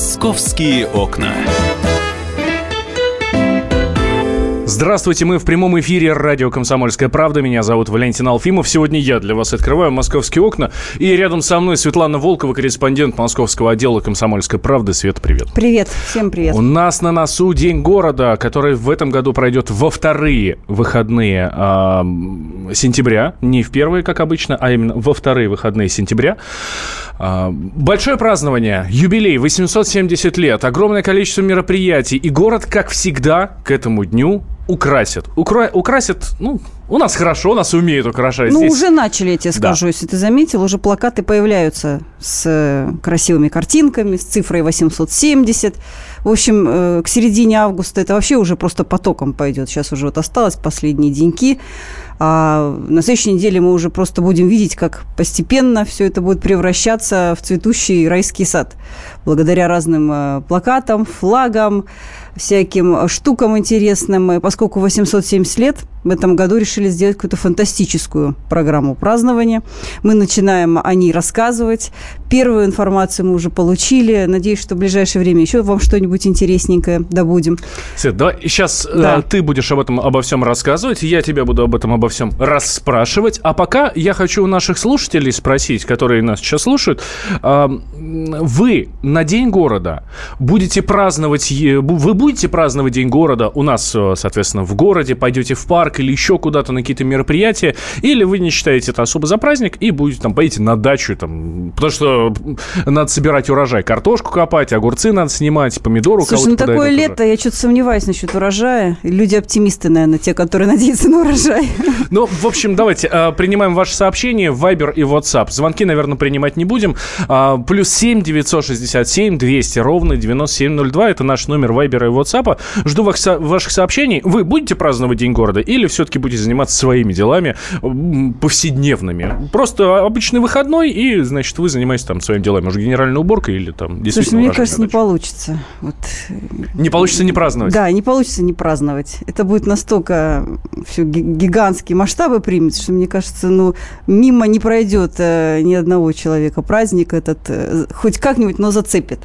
Московские окна. Здравствуйте, мы в прямом эфире радио «Комсомольская правда». Меня зовут Валентин Алфимов. Сегодня я для вас открываю «Московские окна». И рядом со мной Светлана Волкова, корреспондент московского отдела «Комсомольской правды». Свет, привет. Привет, всем привет. У нас на носу День города, который в этом году пройдет во вторые выходные э, сентября. Не в первые, как обычно, а именно во вторые выходные сентября. Э, большое празднование, юбилей, 870 лет, огромное количество мероприятий. И город, как всегда, к этому дню украсят. Укра... Украсят, ну, у нас хорошо, у нас умеют украшать. Ну, Здесь... уже начали, я тебе скажу, да. если ты заметил, уже плакаты появляются с э, красивыми картинками, с цифрой 870. В общем, э, к середине августа это вообще уже просто потоком пойдет. Сейчас уже вот осталось последние деньки. А на следующей неделе мы уже просто будем видеть, как постепенно все это будет превращаться в цветущий райский сад. Благодаря разным э, плакатам, флагам, всяким штукам интересным. Поскольку 870 лет, в этом году решили сделать какую-то фантастическую программу празднования. Мы начинаем о ней рассказывать. Первую информацию мы уже получили. Надеюсь, что в ближайшее время еще вам что-нибудь интересненькое добудем. Свет, давай сейчас э, да. э, ты будешь об этом обо всем рассказывать, я тебя буду об этом обо всем расспрашивать. А пока я хочу у наших слушателей спросить, которые нас сейчас слушают, э, вы на День города будете праздновать, вы будете праздновать День города у нас, э, соответственно, в городе, пойдете в парк, или еще куда-то на какие-то мероприятия, или вы не считаете это особо за праздник и будете там поедете на дачу, там, потому что надо собирать урожай, картошку копать, огурцы надо снимать, помидоры Слушай, ну такое лето, уже. я что-то сомневаюсь насчет урожая. Люди оптимисты, наверное, те, которые надеются на урожай. Ну, в общем, давайте э, принимаем ваши сообщения в Viber и WhatsApp. Звонки, наверное, принимать не будем. Э, плюс 7 967 200 ровно 9702. Это наш номер Viber и WhatsApp. Жду ваших сообщений. Вы будете праздновать День города или все-таки будете заниматься своими делами повседневными? Просто обычный выходной, и, значит, вы занимаетесь там своими делами, может, генеральной уборкой или там действительно... Слушай, мне кажется, не получится. Вот. Не получится не праздновать? Да, не получится не праздновать. Это будет настолько все гигантские масштабы примет, что, мне кажется, ну, мимо не пройдет э, ни одного человека праздник этот, э, хоть как-нибудь, но зацепит.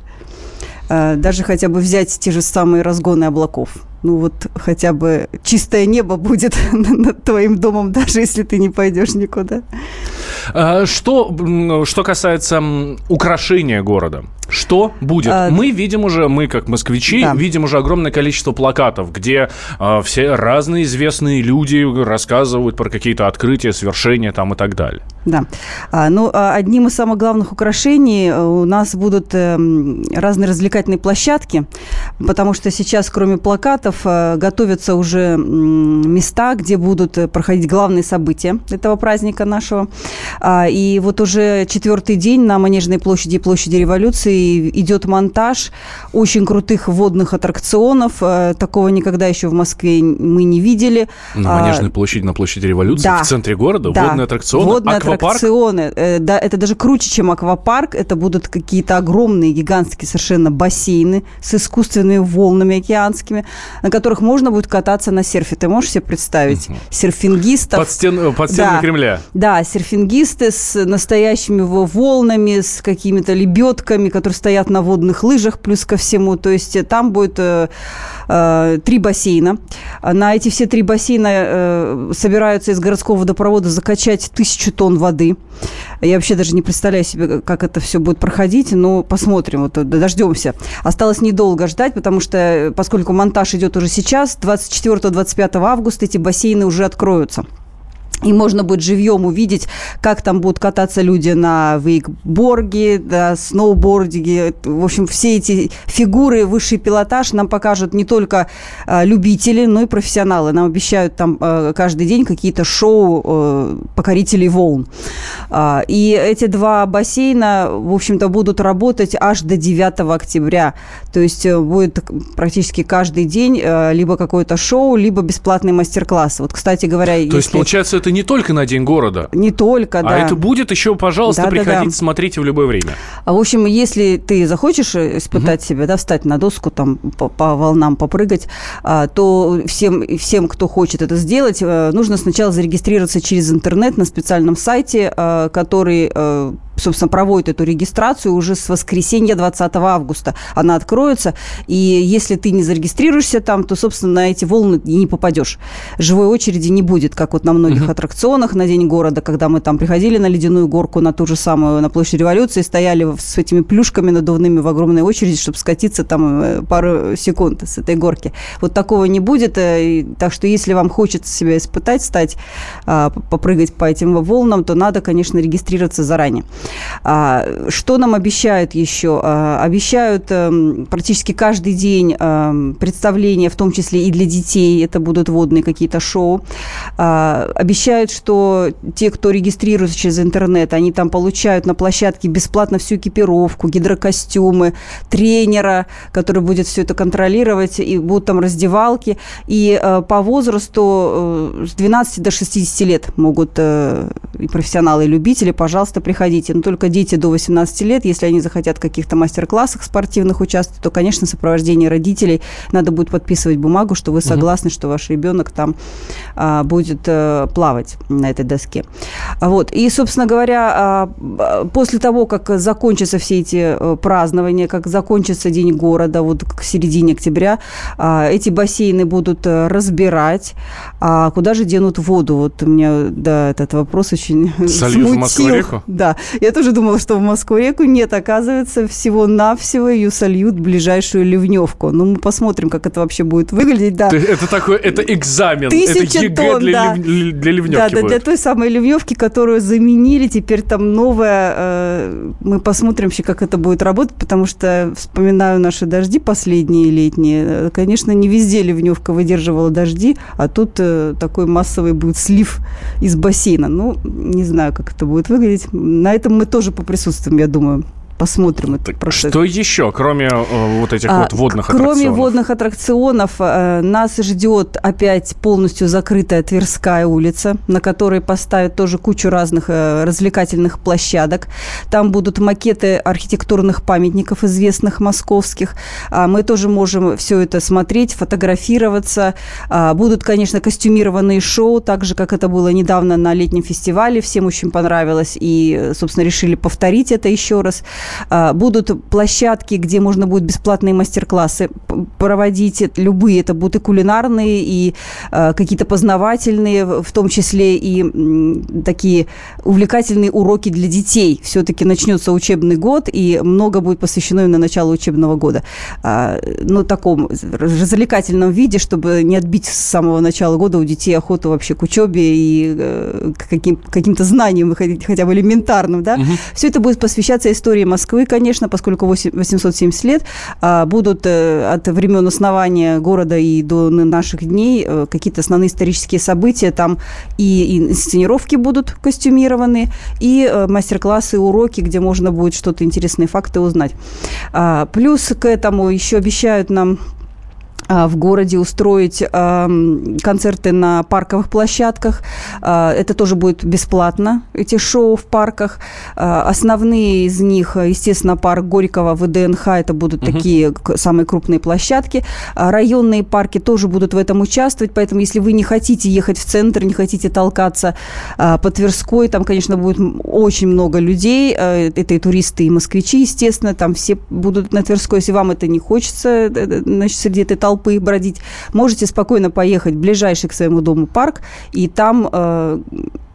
Э, даже хотя бы взять те же самые разгоны облаков ну вот хотя бы чистое небо будет над твоим домом, даже если ты не пойдешь никуда. А, что, что касается украшения города, что будет? А, мы видим уже, мы как москвичи, да. видим уже огромное количество плакатов, где а, все разные известные люди рассказывают про какие-то открытия, свершения там и так далее. Да. А, ну, а, одним из самых главных украшений э, у нас будут э, разные развлекательные площадки, потому что сейчас, кроме плакатов, э, готовятся уже места, где будут проходить главные события этого праздника нашего. А, и вот уже четвертый день на Манежной площади и площади революции идет монтаж очень крутых водных аттракционов. Э, такого никогда еще в Москве мы не видели. На Манежной площади, на площади революции, да, в центре города, да, водные аттракционы, водные аквапарк? аттракционы. Э, да, это даже круче, чем аквапарк. Это будут какие-то огромные, гигантские совершенно бассейны с искусственными волнами океанскими, на которых можно будет кататься на серфе. Ты можешь себе представить? Угу. Серфингистов. Под, стен, под стенами да, Кремля. Да, серфингистов альпинисты с настоящими волнами, с какими-то лебедками, которые стоят на водных лыжах, плюс ко всему. То есть э, там будет э, э, три бассейна. На эти все три бассейна э, собираются из городского водопровода закачать тысячу тонн воды. Я вообще даже не представляю себе, как это все будет проходить, но посмотрим, вот дождемся. Осталось недолго ждать, потому что, э, поскольку монтаж идет уже сейчас, 24-25 августа эти бассейны уже откроются. И можно будет живьем увидеть, как там будут кататься люди на вейкборге, да, сноубордиге. В общем, все эти фигуры, высший пилотаж нам покажут не только э, любители, но и профессионалы. Нам обещают там э, каждый день какие-то шоу э, покорителей волн. Э, и эти два бассейна, в общем-то, будут работать аж до 9 октября. То есть э, будет практически каждый день э, либо какое-то шоу, либо бесплатный мастер-класс. Вот, кстати говоря... То если... есть, получается, это не только на День города. Не только, а да. А это будет еще, пожалуйста, да, приходите, да, да. смотрите в любое время. А, в общем, если ты захочешь испытать угу. себя, да, встать на доску, там, по, по волнам попрыгать, а, то всем, всем, кто хочет это сделать, э, нужно сначала зарегистрироваться через интернет на специальном сайте, э, который э, собственно, проводит эту регистрацию уже с воскресенья 20 августа. Она откроется, и если ты не зарегистрируешься там, то, собственно, на эти волны не попадешь. Живой очереди не будет, как вот на многих uh-huh. аттракционах на День города, когда мы там приходили на ледяную горку, на ту же самую, на площадь революции, стояли с этими плюшками надувными в огромной очереди, чтобы скатиться там э, пару секунд с этой горки. Вот такого не будет, э, так что если вам хочется себя испытать, стать, а, попрыгать по этим волнам, то надо, конечно, регистрироваться заранее. А, что нам обещают еще? А, обещают эм, практически каждый день эм, представления, в том числе и для детей. Это будут водные какие-то шоу. А, обещают, что те, кто регистрируется через интернет, они там получают на площадке бесплатно всю экипировку, гидрокостюмы, тренера, который будет все это контролировать, и будут там раздевалки. И э, по возрасту э, с 12 до 60 лет могут э, и профессионалы, и любители, пожалуйста, приходите но только дети до 18 лет, если они захотят в каких-то мастер-классах спортивных участвовать, то, конечно, сопровождение родителей надо будет подписывать бумагу, что вы согласны, что ваш ребенок там а, будет а, плавать на этой доске. Вот. И, собственно говоря, а, после того, как закончатся все эти а, празднования, как закончится День города, вот к середине октября, а, эти бассейны будут разбирать. А куда же денут воду? Вот у меня, да, этот вопрос очень Сольют смутил. в Москву-реку? Да. Я тоже думала, что в Москву-реку нет. Оказывается, всего-навсего ее сольют в ближайшую ливневку. Ну, мы посмотрим, как это вообще будет выглядеть. Да. Это такой, это экзамен. Тысяча это ЕГЭ тонн, для, да. лив, для ливневки Да, да, будет. для той самой ливневки, которую заменили. Теперь там новая. Э, мы посмотрим вообще, как это будет работать, потому что вспоминаю наши дожди последние летние. Э, конечно, не везде ливневка выдерживала дожди, а тут э, такой массовый будет слив из бассейна. Ну, не знаю, как это будет выглядеть. На этом мы тоже поприсутствуем, я думаю посмотрим этот процесс. Что еще, кроме э, вот этих а, вот водных кроме аттракционов? Кроме водных аттракционов, э, нас ждет опять полностью закрытая Тверская улица, на которой поставят тоже кучу разных э, развлекательных площадок. Там будут макеты архитектурных памятников известных московских. А мы тоже можем все это смотреть, фотографироваться. А, будут, конечно, костюмированные шоу, так же, как это было недавно на летнем фестивале. Всем очень понравилось. И, собственно, решили повторить это еще раз. А, будут площадки, где можно будет бесплатные мастер-классы проводить. Любые это будут и кулинарные, и а, какие-то познавательные, в том числе и такие увлекательные уроки для детей. Все-таки начнется учебный год, и много будет посвящено именно началу учебного года. А, ну, в таком развлекательном виде, чтобы не отбить с самого начала года у детей охоту вообще к учебе и э, к каким, каким-то знаниям, хотя бы элементарным. Да? Угу. Все это будет посвящаться истории Москвы, конечно, поскольку 870 лет, а, будут э, от времен основания города и до наших дней э, какие-то основные исторические события. Там и инсценировки будут костюмированы, и э, мастер-классы, уроки, где можно будет что-то интересные факты узнать. А, плюс к этому еще обещают нам в городе устроить концерты на парковых площадках. А, это тоже будет бесплатно, эти шоу в парках. А, основные из них, естественно, парк Горького, ВДНХ, это будут угу. такие самые крупные площадки. Районные парки тоже будут в этом участвовать, поэтому если вы не хотите ехать в центр, не хотите толкаться по Тверской, там, конечно, будет очень много людей. Это и туристы, и москвичи, естественно, там все будут на Тверской. Если вам это не хочется, э, э, значит, среди этой толпы толпы бродить, можете спокойно поехать в ближайший к своему дому парк, и там э,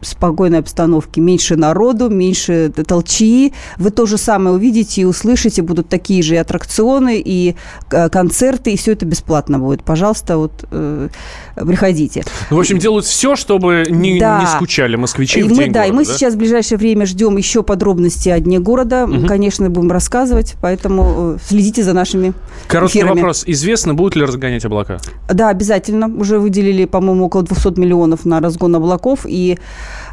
спокойной обстановки, меньше народу, меньше толчии. Вы то же самое увидите и услышите, будут такие же и аттракционы, и э, концерты, и все это бесплатно будет. Пожалуйста, вот э, приходите. Ну, в общем, делают все, чтобы не, да. не скучали москвичи и в мы, день Да, города, и мы да? сейчас в ближайшее время ждем еще подробности о Дне города. Угу. Конечно, будем рассказывать, поэтому э, следите за нашими Короткий эфирами. вопрос. Известно, будут ли разгонять облака? Да, обязательно. Уже выделили, по-моему, около 200 миллионов на разгон облаков, и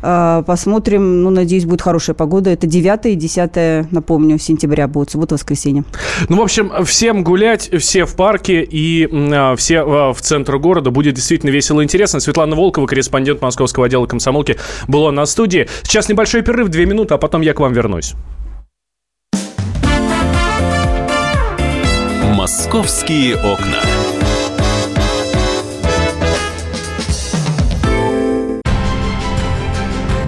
посмотрим, ну, надеюсь, будет хорошая погода. Это 9 и 10, напомню, сентября будет, суббота-воскресенье. Ну, в общем, всем гулять, все в парке и э, все э, в центр города. Будет действительно весело и интересно. Светлана Волкова, корреспондент московского отдела комсомолки, была на студии. Сейчас небольшой перерыв, две минуты, а потом я к вам вернусь. «Московские окна».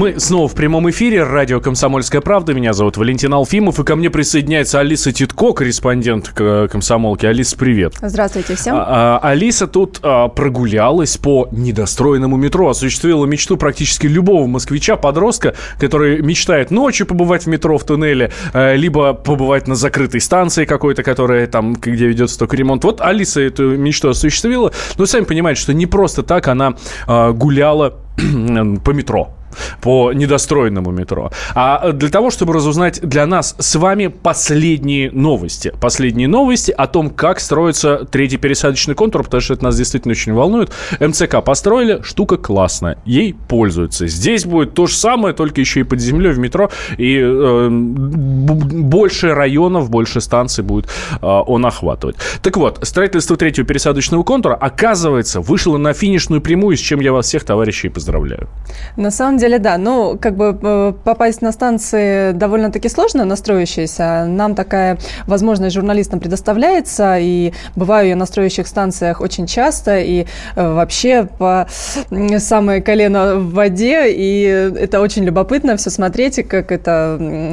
Мы снова в прямом эфире. Радио «Комсомольская правда». Меня зовут Валентин Алфимов. И ко мне присоединяется Алиса Титко, корреспондент э, «Комсомолки». Алиса, привет. Здравствуйте всем. А, а, Алиса тут а, прогулялась по недостроенному метро. Осуществила мечту практически любого москвича, подростка, который мечтает ночью побывать в метро, в туннеле, а, либо побывать на закрытой станции какой-то, которая там, где ведется только ремонт. Вот Алиса эту мечту осуществила. Но сами понимаете, что не просто так она а, гуляла по метро по недостроенному метро. А для того, чтобы разузнать для нас с вами последние новости. Последние новости о том, как строится третий пересадочный контур, потому что это нас действительно очень волнует. МЦК построили, штука классная, ей пользуются. Здесь будет то же самое, только еще и под землей в метро, и э, больше районов, больше станций будет э, он охватывать. Так вот, строительство третьего пересадочного контура, оказывается, вышло на финишную прямую, с чем я вас всех, товарищей, поздравляю. На самом деле, да. Ну, как бы э, попасть на станции довольно-таки сложно, настроящиеся. Нам такая возможность журналистам предоставляется, и бываю я на строящих станциях очень часто, и э, вообще по самое колено в воде, и это очень любопытно все смотреть, как это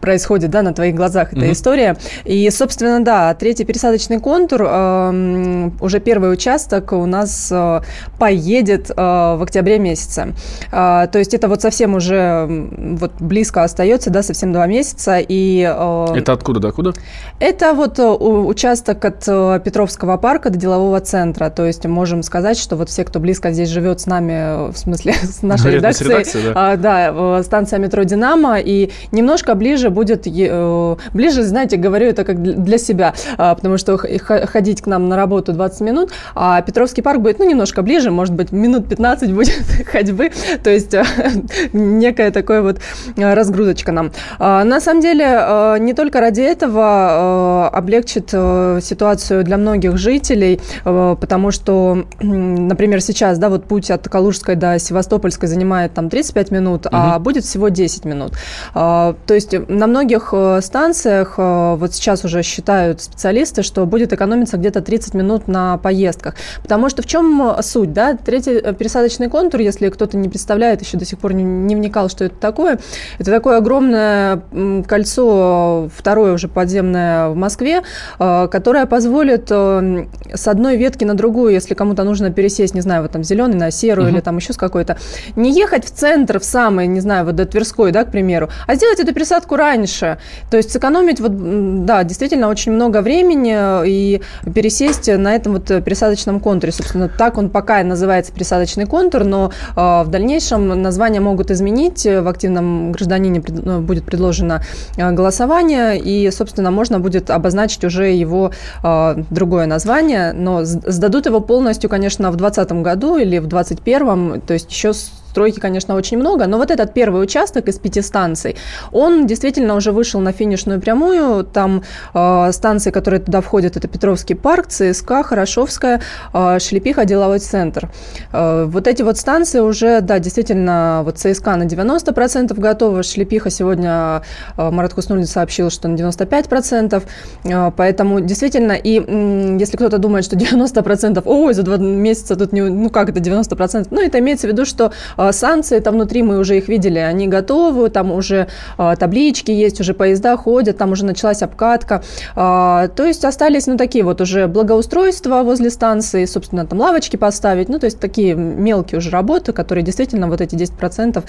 происходит, да, на твоих глазах эта mm-hmm. история. И, собственно, да, третий пересадочный контур, э, уже первый участок у нас э, поедет э, в октябре месяце. Э, то есть это вот совсем уже вот близко остается, да, совсем два месяца. И, э, это откуда до куда? Это вот э, участок от э, Петровского парка до делового центра. То есть можем сказать, что вот все, кто близко здесь живет с нами, в смысле с нашей редакцией, редакции, да. А, да, станция метро «Динамо», и немножко ближе будет, ближе, знаете, говорю это как для себя, а, потому что ходить к нам на работу 20 минут, а Петровский парк будет, ну, немножко ближе, может быть, минут 15 будет ходьбы, то есть некая такая вот э, разгрузочка нам. А, на самом деле, э, не только ради этого э, облегчит ситуацию для многих жителей, потому что, например, сейчас, да, вот путь от Калужской до Севастопольской занимает там 35 минут, угу. а будет всего 10 минут. А, то есть на многих станциях вот сейчас уже считают специалисты, что будет экономиться где-то 30 минут на поездках. Потому что в чем суть, да? Третий пересадочный контур, если кто-то не представляет еще до сих пор не, не вникал, что это такое. Это такое огромное кольцо, второе уже подземное в Москве, э, которое позволит э, с одной ветки на другую, если кому-то нужно пересесть, не знаю, вот там зеленый на серую угу. или там еще с какой-то, не ехать в центр, в самый, не знаю, вот до Тверской, да, к примеру, а сделать эту пересадку раньше. То есть сэкономить, вот, да, действительно очень много времени и пересесть на этом вот пересадочном контуре. Собственно, так он пока называется пересадочный контур, но э, в дальнейшем название могут изменить. В активном гражданине ну, будет предложено э, голосование, и, собственно, можно будет обозначить уже его э, другое название, но сдадут его полностью, конечно, в 2020 году или в 2021, то есть еще стройки, конечно, очень много, но вот этот первый участок из пяти станций, он действительно уже вышел на финишную прямую. Там э, станции, которые туда входят, это Петровский парк, ЦСКА, Хорошовская, э, Шлепиха, деловой центр. Э, вот эти вот станции уже, да, действительно, вот ЦСКА на 90% готова, Шлепиха сегодня э, Марат Хуснулин сообщил, что на 95%, э, поэтому действительно, и э, если кто-то думает, что 90%, ой, за два месяца тут не, ну как это 90%, ну это имеется в виду, что э, санкции, там внутри мы уже их видели, они готовы, там уже а, таблички есть, уже поезда ходят, там уже началась обкатка. А, то есть остались, ну, такие вот уже благоустройства возле станции, собственно, там лавочки поставить, ну, то есть такие мелкие уже работы, которые действительно вот эти 10%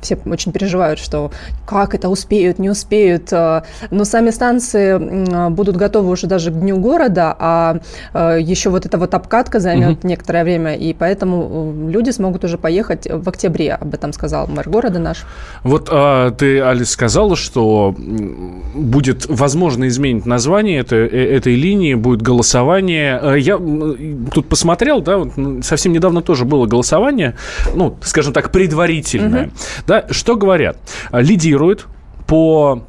все очень переживают, что как это успеют, не успеют. Но сами станции будут готовы уже даже к Дню города, а еще вот эта вот обкатка займет угу. некоторое время, и поэтому люди смогут уже поехать в октябре, об этом сказал мэр города наш. Вот а, ты, Алис, сказала, что будет возможно изменить название этой, э, этой линии, будет голосование. Э, я тут посмотрел, да, совсем недавно тоже было голосование, ну, скажем так, предварительное. Угу. Да, что говорят? Лидирует по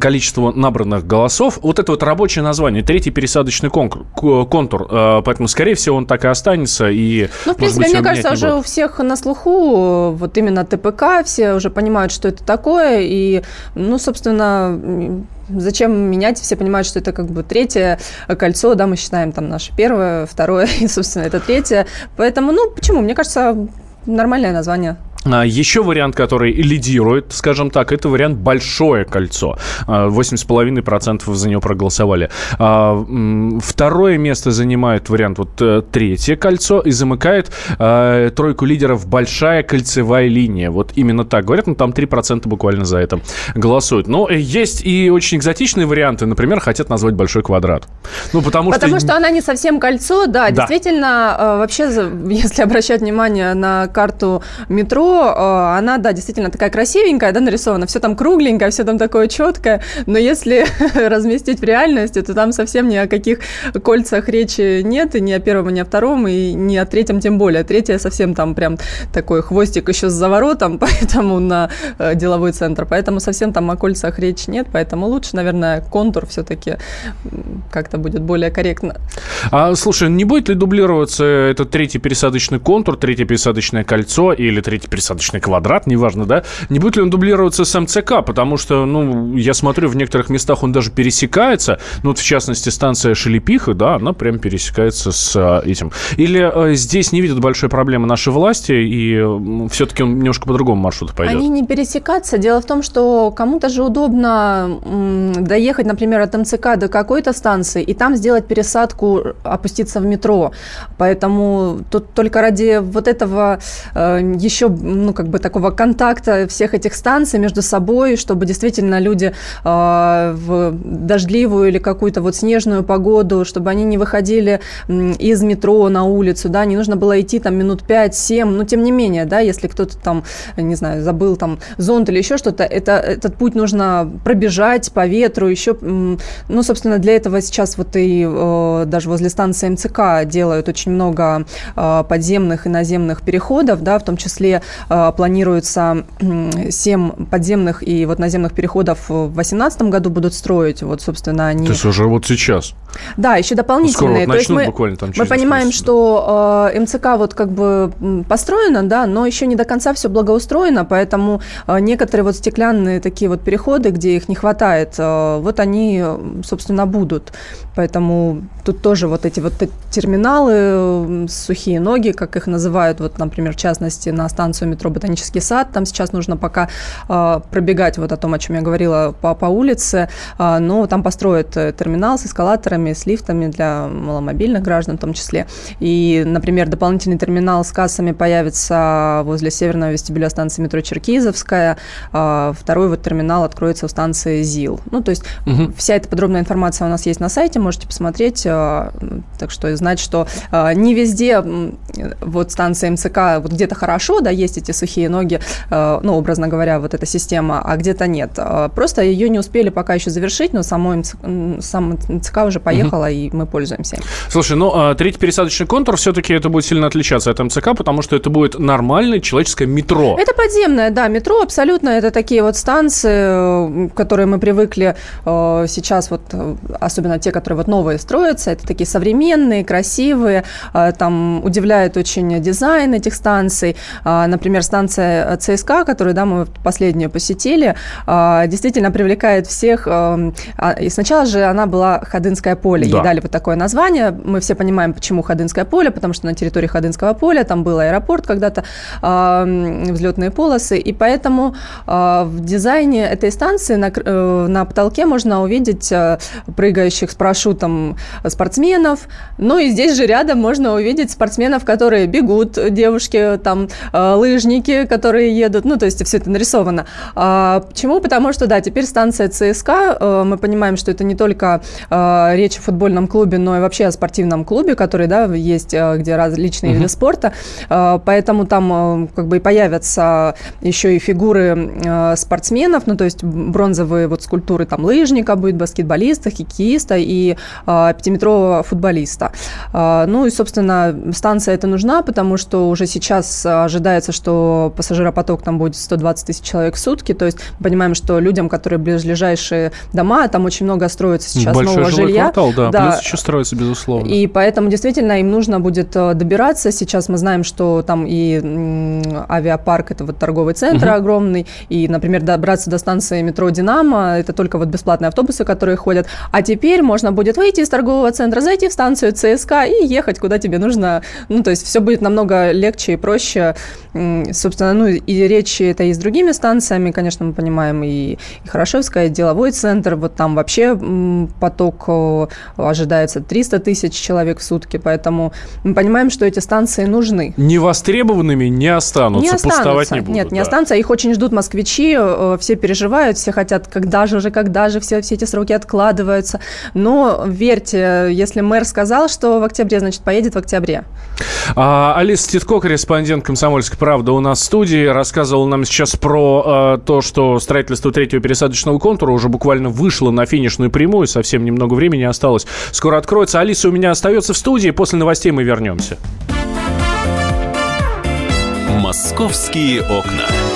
количество набранных голосов. Вот это вот рабочее название, третий пересадочный конкур, контур. Э, поэтому, скорее всего, он так и останется. И, ну, в принципе, быть, мне кажется, уже у всех на слуху вот именно ТПК, все уже понимают, что это такое. И, ну, собственно, зачем менять? Все понимают, что это как бы третье кольцо, да, мы считаем там наше первое, второе, и, собственно, это третье. Поэтому, ну, почему? Мне кажется, нормальное название. А, еще вариант, который лидирует, скажем так, это вариант «Большое кольцо». 8,5% а, за него проголосовали. А, второе место занимает вариант вот э, «Третье кольцо» и замыкает тройку лидеров «Большая кольцевая линия». Вот именно так говорят, но там 3% буквально за это голосуют. Но есть и очень экзотичные варианты. Например, хотят назвать «Большой квадрат». Ну, потому, потому что... что она не совсем кольцо, да, да. Действительно, вообще, если обращать внимание на карту метро, Э, она, да, действительно такая красивенькая, да, нарисована, все там кругленькое, все там такое четкое, но если разместить в реальности, то там совсем ни о каких кольцах речи нет, и ни о первом, ни о втором, и ни о третьем тем более. Третье совсем там прям такой хвостик еще с заворотом, поэтому на э, деловой центр, поэтому совсем там о кольцах речи нет, поэтому лучше, наверное, контур все-таки как-то будет более корректно. А, слушай, не будет ли дублироваться этот третий пересадочный контур, третье пересадочное кольцо или третий пересадочный пересадочный квадрат, неважно, да, не будет ли он дублироваться с МЦК, потому что, ну, я смотрю, в некоторых местах он даже пересекается, ну, вот в частности, станция Шелепиха, да, она прям пересекается с а, этим. Или э, здесь не видят большой проблемы наши власти, и э, все-таки он немножко по другому маршруту пойдет? Они не пересекаться. Дело в том, что кому-то же удобно м, доехать, например, от МЦК до какой-то станции, и там сделать пересадку, опуститься в метро. Поэтому тут только ради вот этого э, еще ну, как бы такого контакта всех этих станций между собой, чтобы действительно люди э, в дождливую или какую-то вот снежную погоду, чтобы они не выходили из метро на улицу, да, не нужно было идти там минут 5-7, но тем не менее, да, если кто-то там, не знаю, забыл там зонт или еще что-то, это, этот путь нужно пробежать по ветру, еще, ну, собственно, для этого сейчас вот и э, даже возле станции МЦК делают очень много э, подземных и наземных переходов, да, в том числе планируется 7 подземных и вот наземных переходов в 2018 году будут строить. Вот, собственно, они... То есть уже вот сейчас? Да, еще дополнительные. Скоро вот То есть мы, буквально там мы понимаем, месяц, что э, МЦК вот как бы построено, да, но еще не до конца все благоустроено, поэтому э, некоторые вот стеклянные такие вот переходы, где их не хватает, э, вот они, собственно, будут. Поэтому тут тоже вот эти вот терминалы, сухие ноги, как их называют, вот, например, в частности, на станцию метро Ботанический сад, там сейчас нужно пока э, пробегать вот о том, о чем я говорила, по, по улице, э, но там построят терминал с эскалаторами, с лифтами для маломобильных граждан в том числе. И, например, дополнительный терминал с кассами появится возле северного вестибюля станции метро Черкизовская. А, второй вот терминал откроется у станции ЗИЛ. Ну, то есть угу. вся эта подробная информация у нас есть на сайте, можете посмотреть. А, так что знать, что а, не везде вот станция МЦК вот где-то хорошо, да, есть эти сухие ноги, ну, образно говоря, вот эта система, а где-то нет. Просто ее не успели пока еще завершить, но самой МЦК, сам МЦК уже поехала, угу. и мы пользуемся. Слушай, ну, а, третий пересадочный контур все-таки это будет сильно отличаться от МЦК, потому что это будет нормальное человеческое метро. Это подземное, да, метро абсолютно. Это такие вот станции, которые мы привыкли э, сейчас, вот, особенно те, которые вот новые строятся, это такие современные, красивые, э, там удивляет очень дизайн этих станций. Э, например, станция ЦСКА, которую, да, мы последнюю посетили, действительно привлекает всех. И сначала же она была Ходынская поле. Да. Ей дали вот такое название. Мы все понимаем, почему Ходынское поле, потому что на территории Ходынского поля там был аэропорт когда-то, э, взлетные полосы, и поэтому э, в дизайне этой станции на, э, на потолке можно увидеть э, прыгающих с парашютом маршрутам спортсменов. Ну и здесь же рядом можно увидеть спортсменов, которые бегут, девушки, там, лыжники, которые едут. Ну, то есть все это нарисовано. Почему? Потому что, да, теперь станция ЦСКА, мы понимаем, что это не только речь о футбольном клубе, но и вообще о спортивном клубе, который, да, есть, где различные угу. виды спорта. Поэтому там как бы и появятся еще и фигуры спортсменов, ну, то есть бронзовые вот скульптуры там лыжника будет, баскетболиста, хоккеиста и э, пятиметрового футболиста. Э, ну и, собственно, станция эта нужна, потому что уже сейчас ожидается, что пассажиропоток там будет 120 тысяч человек в сутки, то есть мы понимаем, что людям, которые ближайшие дома, там очень много строится сейчас Большой нового жилой жилья. квартал, да, да, плюс еще строится, безусловно. И поэтому действительно им нужно будет э, добираться. Сейчас мы знаем, что там и авиапарк, это вот торговый центр угу. огромный, и, например, добраться до станции метро «Динамо», это только вот бесплатные автобусы, которые ходят. А теперь можно будет выйти из торгового центра, зайти в станцию ЦСКА и ехать, куда тебе нужно. Ну, то есть все будет намного легче и проще. Собственно, ну и речь это и с другими станциями, конечно, мы понимаем, и, и Хорошевская, и деловой центр, вот там вообще поток ожидается 300 тысяч человек в сутки, поэтому мы понимаем, что эти станции нужны. Невостребованными не останутся, не останутся. пустовать не будут. Нет, не да. останутся, их очень ждут москвичи, э, все переживают, все хотят, когда же уже, когда же, все, все эти сроки откладываются. Но верьте, если мэр сказал, что в октябре, значит, поедет в октябре. А, Алиса Титко, корреспондент «Комсомольской правды» у нас в студии, рассказывала нам сейчас про а, то, что строительство третьего пересадочного контура уже буквально вышло на финишную прямую, совсем немного времени осталось. Скоро откроется. Алиса у меня остается в студии, после новостей мы вернемся. «Московские окна».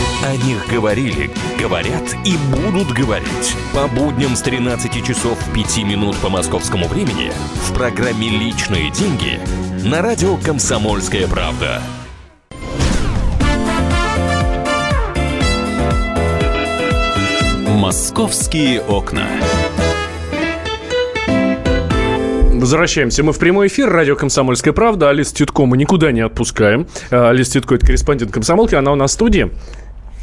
О них говорили, говорят и будут говорить. По будням с 13 часов 5 минут по московскому времени в программе «Личные деньги» на радио «Комсомольская правда». «Московские окна». Возвращаемся мы в прямой эфир. Радио «Комсомольская правда». Алис Тютко мы никуда не отпускаем. Алис Тютко – это корреспондент «Комсомолки». Она у нас в студии.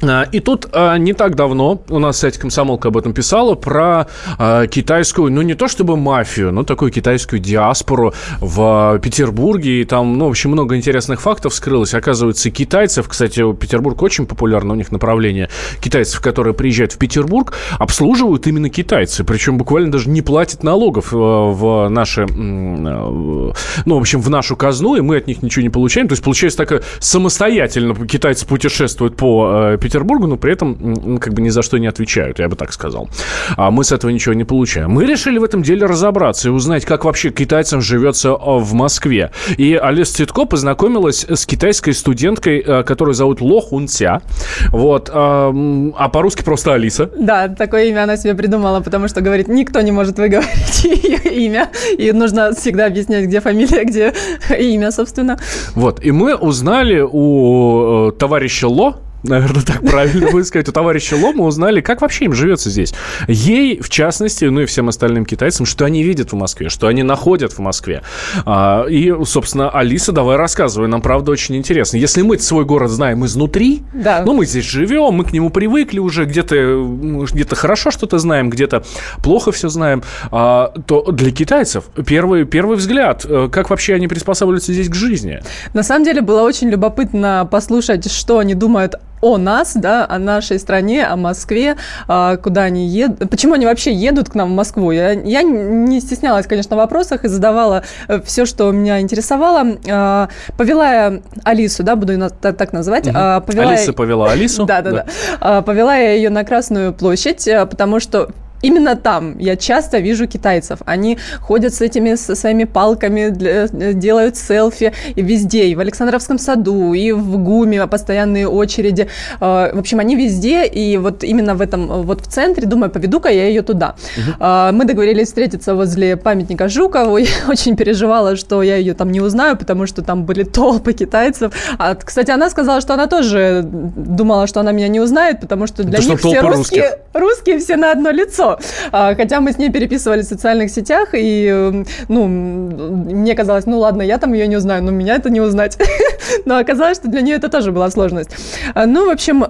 А, и тут а, не так давно у нас, кстати, комсомолка об этом писала, про а, китайскую, ну не то чтобы мафию, но такую китайскую диаспору в Петербурге. И там, ну, в общем, много интересных фактов скрылось. Оказывается, китайцев, кстати, Петербург очень популярно, у них направление китайцев, которые приезжают в Петербург, обслуживают именно китайцы. Причем буквально даже не платят налогов в наши, ну, в общем, в нашу казну, и мы от них ничего не получаем. То есть, получается, так самостоятельно китайцы путешествуют по Петербургу, Петербургу, но при этом как бы ни за что не отвечают, я бы так сказал. А мы с этого ничего не получаем. Мы решили в этом деле разобраться и узнать, как вообще китайцам живется а, в Москве. И Алиса Цветко познакомилась с китайской студенткой, а, которую зовут Ло Хунця. Вот. А, а по-русски просто Алиса. Да, такое имя она себе придумала, потому что, говорит, никто не может выговорить ее имя. И нужно всегда объяснять, где фамилия, где имя, собственно. Вот. И мы узнали у э, товарища Ло, наверное, так правильно будет сказать, у товарища Лома узнали, как вообще им живется здесь. Ей, в частности, ну и всем остальным китайцам, что они видят в Москве, что они находят в Москве. А, и, собственно, Алиса, давай рассказывай, нам, правда, очень интересно. Если мы свой город знаем изнутри, да. ну, мы здесь живем, мы к нему привыкли уже, где-то где хорошо что-то знаем, где-то плохо все знаем, а, то для китайцев первый, первый взгляд, э, как вообще они приспосабливаются здесь к жизни? На самом деле было очень любопытно послушать, что они думают о нас, да, о нашей стране, о Москве, а, куда они едут, почему они вообще едут к нам в Москву. Я, я не стеснялась, конечно, в вопросах и задавала э, все, что меня интересовало. А, повела я Алису, да, буду ее так называть. Угу. Повела Алиса повела Алису. Да, да, да. Повела я ее на Красную площадь, э, потому что именно там я часто вижу китайцев. Они ходят с этими со своими палками, для, делают селфи и везде, и в Александровском саду, и в ГУМе постоянные очереди. А, в общем, они везде, и вот именно в этом, вот в центре, думаю, поведу-ка я ее туда. Угу. Мы договорились встретиться возле памятника Жукову. Я очень переживала, что я ее там не узнаю, потому что там были толпы китайцев. А, кстати, она сказала, что она тоже думала, что она меня не узнает, потому что для Это них все русские, русские все на одно лицо. А, хотя мы с ней переписывались в социальных сетях, и, ну, мне казалось, ну ладно, я там ее не узнаю, но меня это не узнать. Но оказалось, что для нее это тоже была сложность. А, ну, в общем,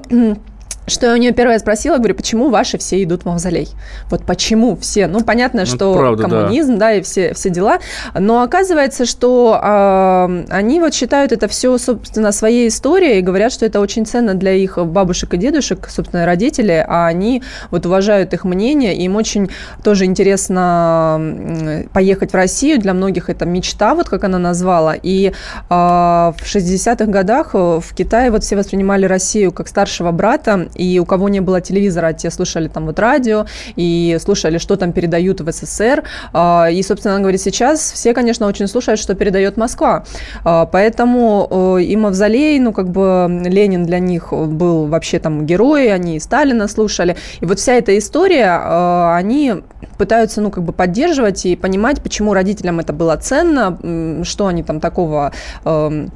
что я у нее первое спросила, говорю, почему ваши все идут в мавзолей? Вот почему все? Ну, понятно, ну, что правда, коммунизм, да. да, и все, все дела. Но оказывается, что э, они вот считают это все, собственно, своей историей и говорят, что это очень ценно для их бабушек и дедушек, собственно, родителей, а они вот уважают их мнение, им очень тоже интересно поехать в Россию. Для многих это мечта, вот как она назвала. И э, в 60-х годах в Китае вот все воспринимали Россию как старшего брата, и у кого не было телевизора, те слушали там вот радио и слушали, что там передают в СССР. А, и, собственно, она говорит, сейчас все, конечно, очень слушают, что передает Москва. А, поэтому э, и Мавзолей, ну, как бы Ленин для них был вообще там герой, они и Сталина слушали. И вот вся эта история, э, они пытаются, ну, как бы поддерживать и понимать, почему родителям это было ценно, что они там такого э,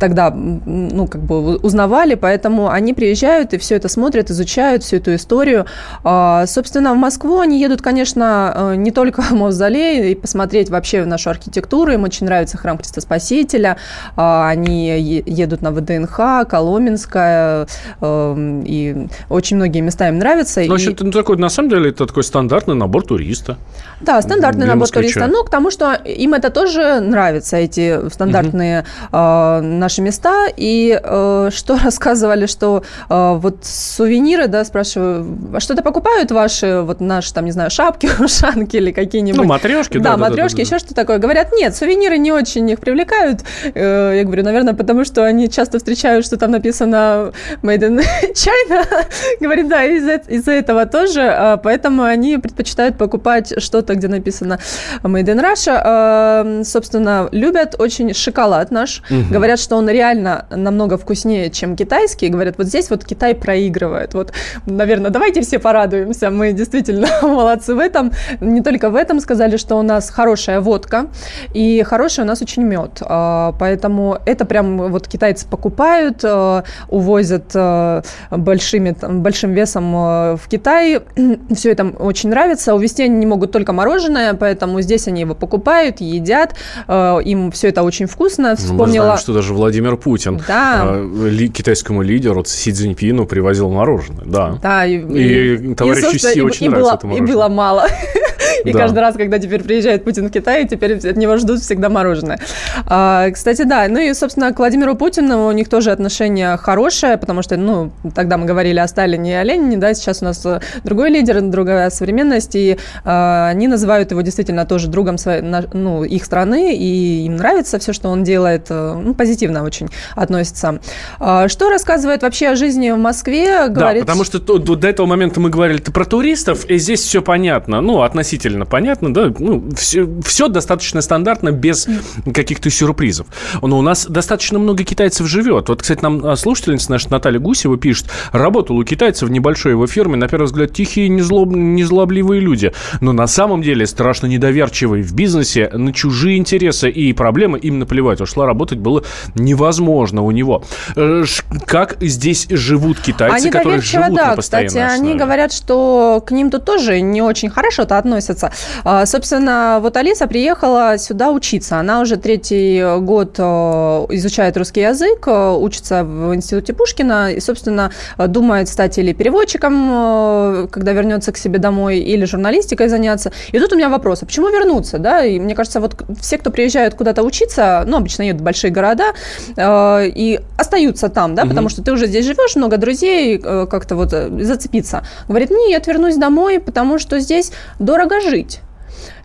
тогда, ну, как бы узнавали, поэтому они приезжают и все это смотрят, изучают всю эту историю. А, собственно, в Москву они едут, конечно, э, не только в Мавзолей, и посмотреть вообще нашу архитектуру. Им очень нравится храм Христа Спасителя. А, они едут на ВДНХ, Коломенское, эм, и очень многие места им нравятся. Ну, в общем, ну, такой, на самом деле, это такой стандартный набор туриста. Да, стандартный набор москвича. туриста. Ну, к тому, что им это тоже нравится, эти стандартные угу. наши места. И э, что рассказывали, что вот сувениры, да, спрашиваю, а что-то покупают ваши, вот наши, там, не знаю, шапки, ушанки или какие-нибудь? Ну, матрешки, да. Да, матрешки, да, да, еще что-то такое. Говорят, нет, сувениры не очень их привлекают. Э, я говорю, наверное, потому что они часто встречают, что там написано Made in China. Говорит, да, из-за из этого тоже. А поэтому они предпочитают покупать что-то, где написано Made in Russia. А, собственно, любят очень шоколад наш. Угу. Говорят, что он реально намного вкуснее, чем китайский. Говорят, вот здесь вот Китай проигрывает проигрывает. Вот, наверное, давайте все порадуемся. Мы действительно молодцы в этом. Не только в этом сказали, что у нас хорошая водка и хороший у нас очень мед. А, поэтому это прям вот китайцы покупают, а, увозят а, большими, большим весом в Китай. Все это очень нравится. Увезти они не могут только мороженое, поэтому здесь они его покупают, едят. Им все это очень вкусно. Вспомнила... Мы знаем, что даже Владимир Путин да. китайскому лидеру Си Цзиньпину привозил мороженое, да. Да, и, и, и товарищу Си очень и нравится было, это мороженое. И было мало. И да. каждый раз, когда теперь приезжает Путин в Китай, теперь от него ждут всегда мороженое. А, кстати, да, ну и, собственно, к Владимиру Путину у них тоже отношение хорошее, потому что, ну, тогда мы говорили о Сталине и о Ленине, да, сейчас у нас э, другой лидер, другая современность, и а, они называют его действительно тоже другом своей, ну, их страны, и им нравится все, что он делает, э, ну, позитивно очень относится. А, что рассказывает вообще о жизни в Москве? Говорит... Да, потому что до, до этого момента мы говорили про туристов, и здесь все понятно, ну, относительно относительно понятно, да, ну, все, все достаточно стандартно, без каких-то сюрпризов. Но у нас достаточно много китайцев живет. Вот, кстати, нам а, слушательница наша Наталья Гусева пишет, работал у китайцев в небольшой его фирме, на первый взгляд, тихие, незлоб, незлобливые люди, но на самом деле страшно недоверчивые в бизнесе, на чужие интересы и проблемы им наплевать. Ушла работать было невозможно у него. Э, как здесь живут китайцы, которые живут да, на постоянной кстати, основе? они говорят, что к ним тут тоже не очень хорошо-то относятся относятся. А, собственно, вот Алиса приехала сюда учиться. Она уже третий год э, изучает русский язык, э, учится в институте Пушкина и, собственно, думает стать или переводчиком, э, когда вернется к себе домой, или журналистикой заняться. И тут у меня вопрос, а почему вернуться? Да? И мне кажется, вот все, кто приезжают куда-то учиться, ну, обычно едут в большие города, и остаются там, да, угу. потому что ты уже здесь живешь, много друзей, как-то вот зацепиться. Говорит, нет, вернусь домой, потому что здесь дорого жить.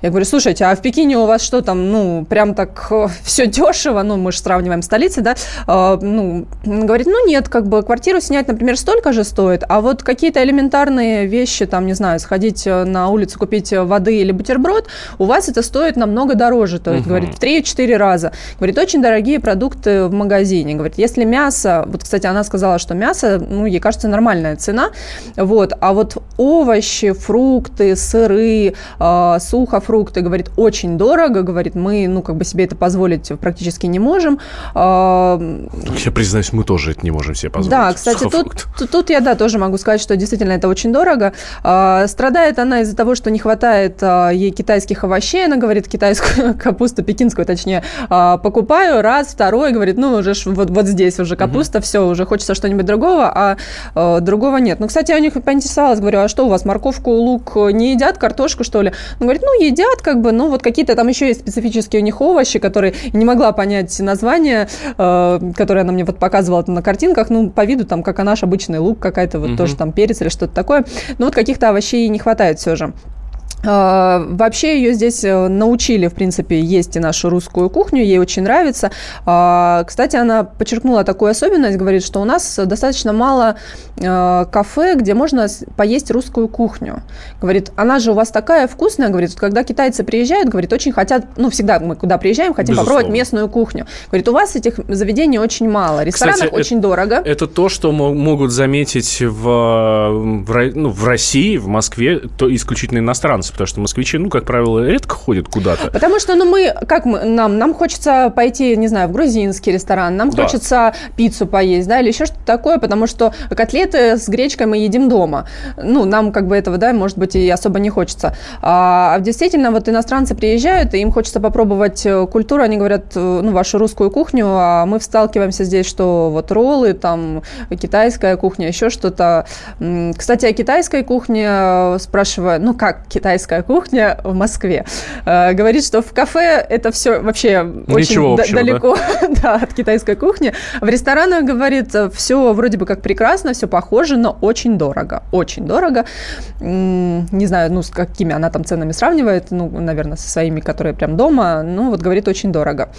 Я говорю, слушайте, а в Пекине у вас что там, ну, прям так э, все дешево, ну, мы же сравниваем столицы, да, э, ну, говорит, ну, нет, как бы квартиру снять, например, столько же стоит, а вот какие-то элементарные вещи, там, не знаю, сходить э, на улицу, купить воды или бутерброд, у вас это стоит намного дороже, то есть, угу. говорит, в 3-4 раза. Говорит, очень дорогие продукты в магазине. Говорит, если мясо, вот, кстати, она сказала, что мясо, ну, ей кажется, нормальная цена, вот, а вот овощи, фрукты, сыры, э, сухофрукты, говорит, очень дорого, говорит, мы, ну, как бы себе это позволить практически не можем. Э, я признаюсь, мы тоже это не можем себе позволить. Да, кстати, тут, тут, тут я, да, тоже могу сказать, что действительно это очень дорого. Э, страдает она из-за того, что не хватает э, ей китайских овощей, она говорит, китайскую капусту, пекинскую, точнее, э, покупаю раз, второй, говорит, ну, уже вот, вот здесь уже капуста, угу. все, уже хочется что-нибудь другого, а э, другого нет. Ну, кстати, я у них поинтересовалась, говорю, а что у вас, морковку, лук не едят, картошку, что ли? Он говорит, ну, едят, как бы, ну, вот какие-то там еще есть специфические у них овощи, которые не могла понять название, э, которое она мне вот показывала на картинках, ну, по виду там, как наш обычный лук какая-то, вот угу. тоже там перец или что-то такое. Ну, вот каких-то овощей не хватает все же. А, вообще ее здесь э, научили, в принципе, есть и нашу русскую кухню, ей очень нравится. А, кстати, она подчеркнула такую особенность, говорит, что у нас достаточно мало э, кафе, где можно поесть русскую кухню. Говорит, она же у вас такая вкусная, говорит, когда китайцы приезжают, говорит, очень хотят, ну, всегда мы куда приезжаем, хотим Безусловно. попробовать местную кухню. Говорит, у вас этих заведений очень мало, ресторанов Кстати, очень это, дорого. Это то, что могут заметить в, в, ну, в России, в Москве, то исключительно иностранцы потому что москвичи, ну, как правило, редко ходят куда-то. Потому что, ну, мы, как мы, нам, нам хочется пойти, не знаю, в грузинский ресторан, нам да. хочется пиццу поесть, да, или еще что-то такое, потому что котлеты с гречкой мы едим дома. Ну, нам как бы этого, да, может быть, и особо не хочется. А, а действительно, вот иностранцы приезжают, и им хочется попробовать э, культуру, они говорят, э, ну, вашу русскую кухню, а мы сталкиваемся здесь, что вот роллы, там, китайская кухня, еще что-то. Кстати, о китайской кухне э, спрашиваю, ну, как китайская китайская кухня в Москве. Э, говорит, что в кафе это все вообще Ничего очень общего, далеко да? да, от китайской кухни. В ресторанах, говорит, все вроде бы как прекрасно, все похоже, но очень дорого. Очень дорого. Не знаю, ну, с какими она там ценами сравнивает, ну, наверное, со своими, которые прям дома. Ну, вот говорит, очень дорого.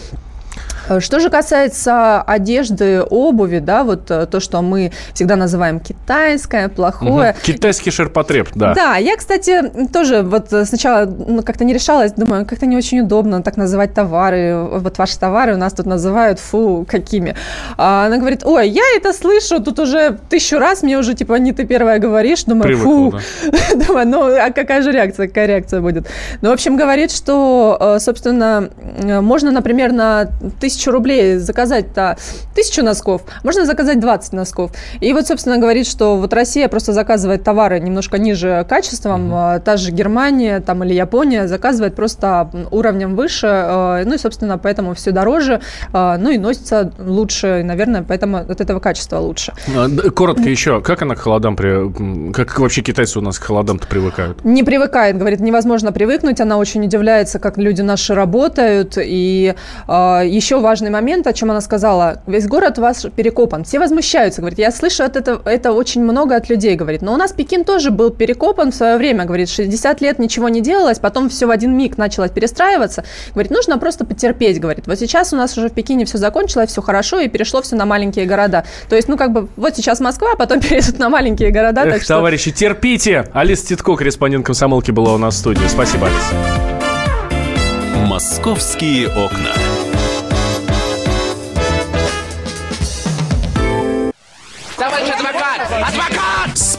Э, что же касается одежды, обуви, да, вот э, то, что мы всегда называем китайское, плохое. Угу. Китайский ширпотреб, да. Да, я, кстати, тоже вот сначала ну, как-то не решалась, думаю, как-то не очень удобно так называть товары. Вот ваши товары у нас тут называют, фу, какими. А она говорит, ой, я это слышу тут уже тысячу раз, мне уже, типа, не ты первая говоришь. Думаю, Привыкла, фу. Да. Думаю, ну, а какая же реакция, какая реакция будет? Ну, в общем, говорит, что, э, собственно, можно, например, на тысячу тысячу рублей заказать-то тысячу носков, можно заказать 20 носков. И вот, собственно, говорит, что вот Россия просто заказывает товары немножко ниже качеством, mm-hmm. та же Германия там, или Япония заказывает просто уровнем выше, э, ну и, собственно, поэтому все дороже, э, ну и носится лучше, и, наверное, поэтому от этого качества лучше. А, коротко еще, как она к холодам, при... как вообще китайцы у нас к холодам-то привыкают? Не привыкает, говорит, невозможно привыкнуть, она очень удивляется, как люди наши работают, и э, еще важный момент, о чем она сказала. Весь город у вас перекопан. Все возмущаются, говорит. Я слышу от этого, это очень много от людей, говорит. Но у нас Пекин тоже был перекопан в свое время, говорит. 60 лет ничего не делалось, потом все в один миг началось перестраиваться. Говорит, нужно просто потерпеть, говорит. Вот сейчас у нас уже в Пекине все закончилось, все хорошо, и перешло все на маленькие города. То есть, ну, как бы, вот сейчас Москва, а потом перейдут на маленькие города. Эх, так товарищи, что... терпите! Алиса Титко, корреспондент комсомолки, была у нас в студии. Спасибо, Алиса. «Московские окна».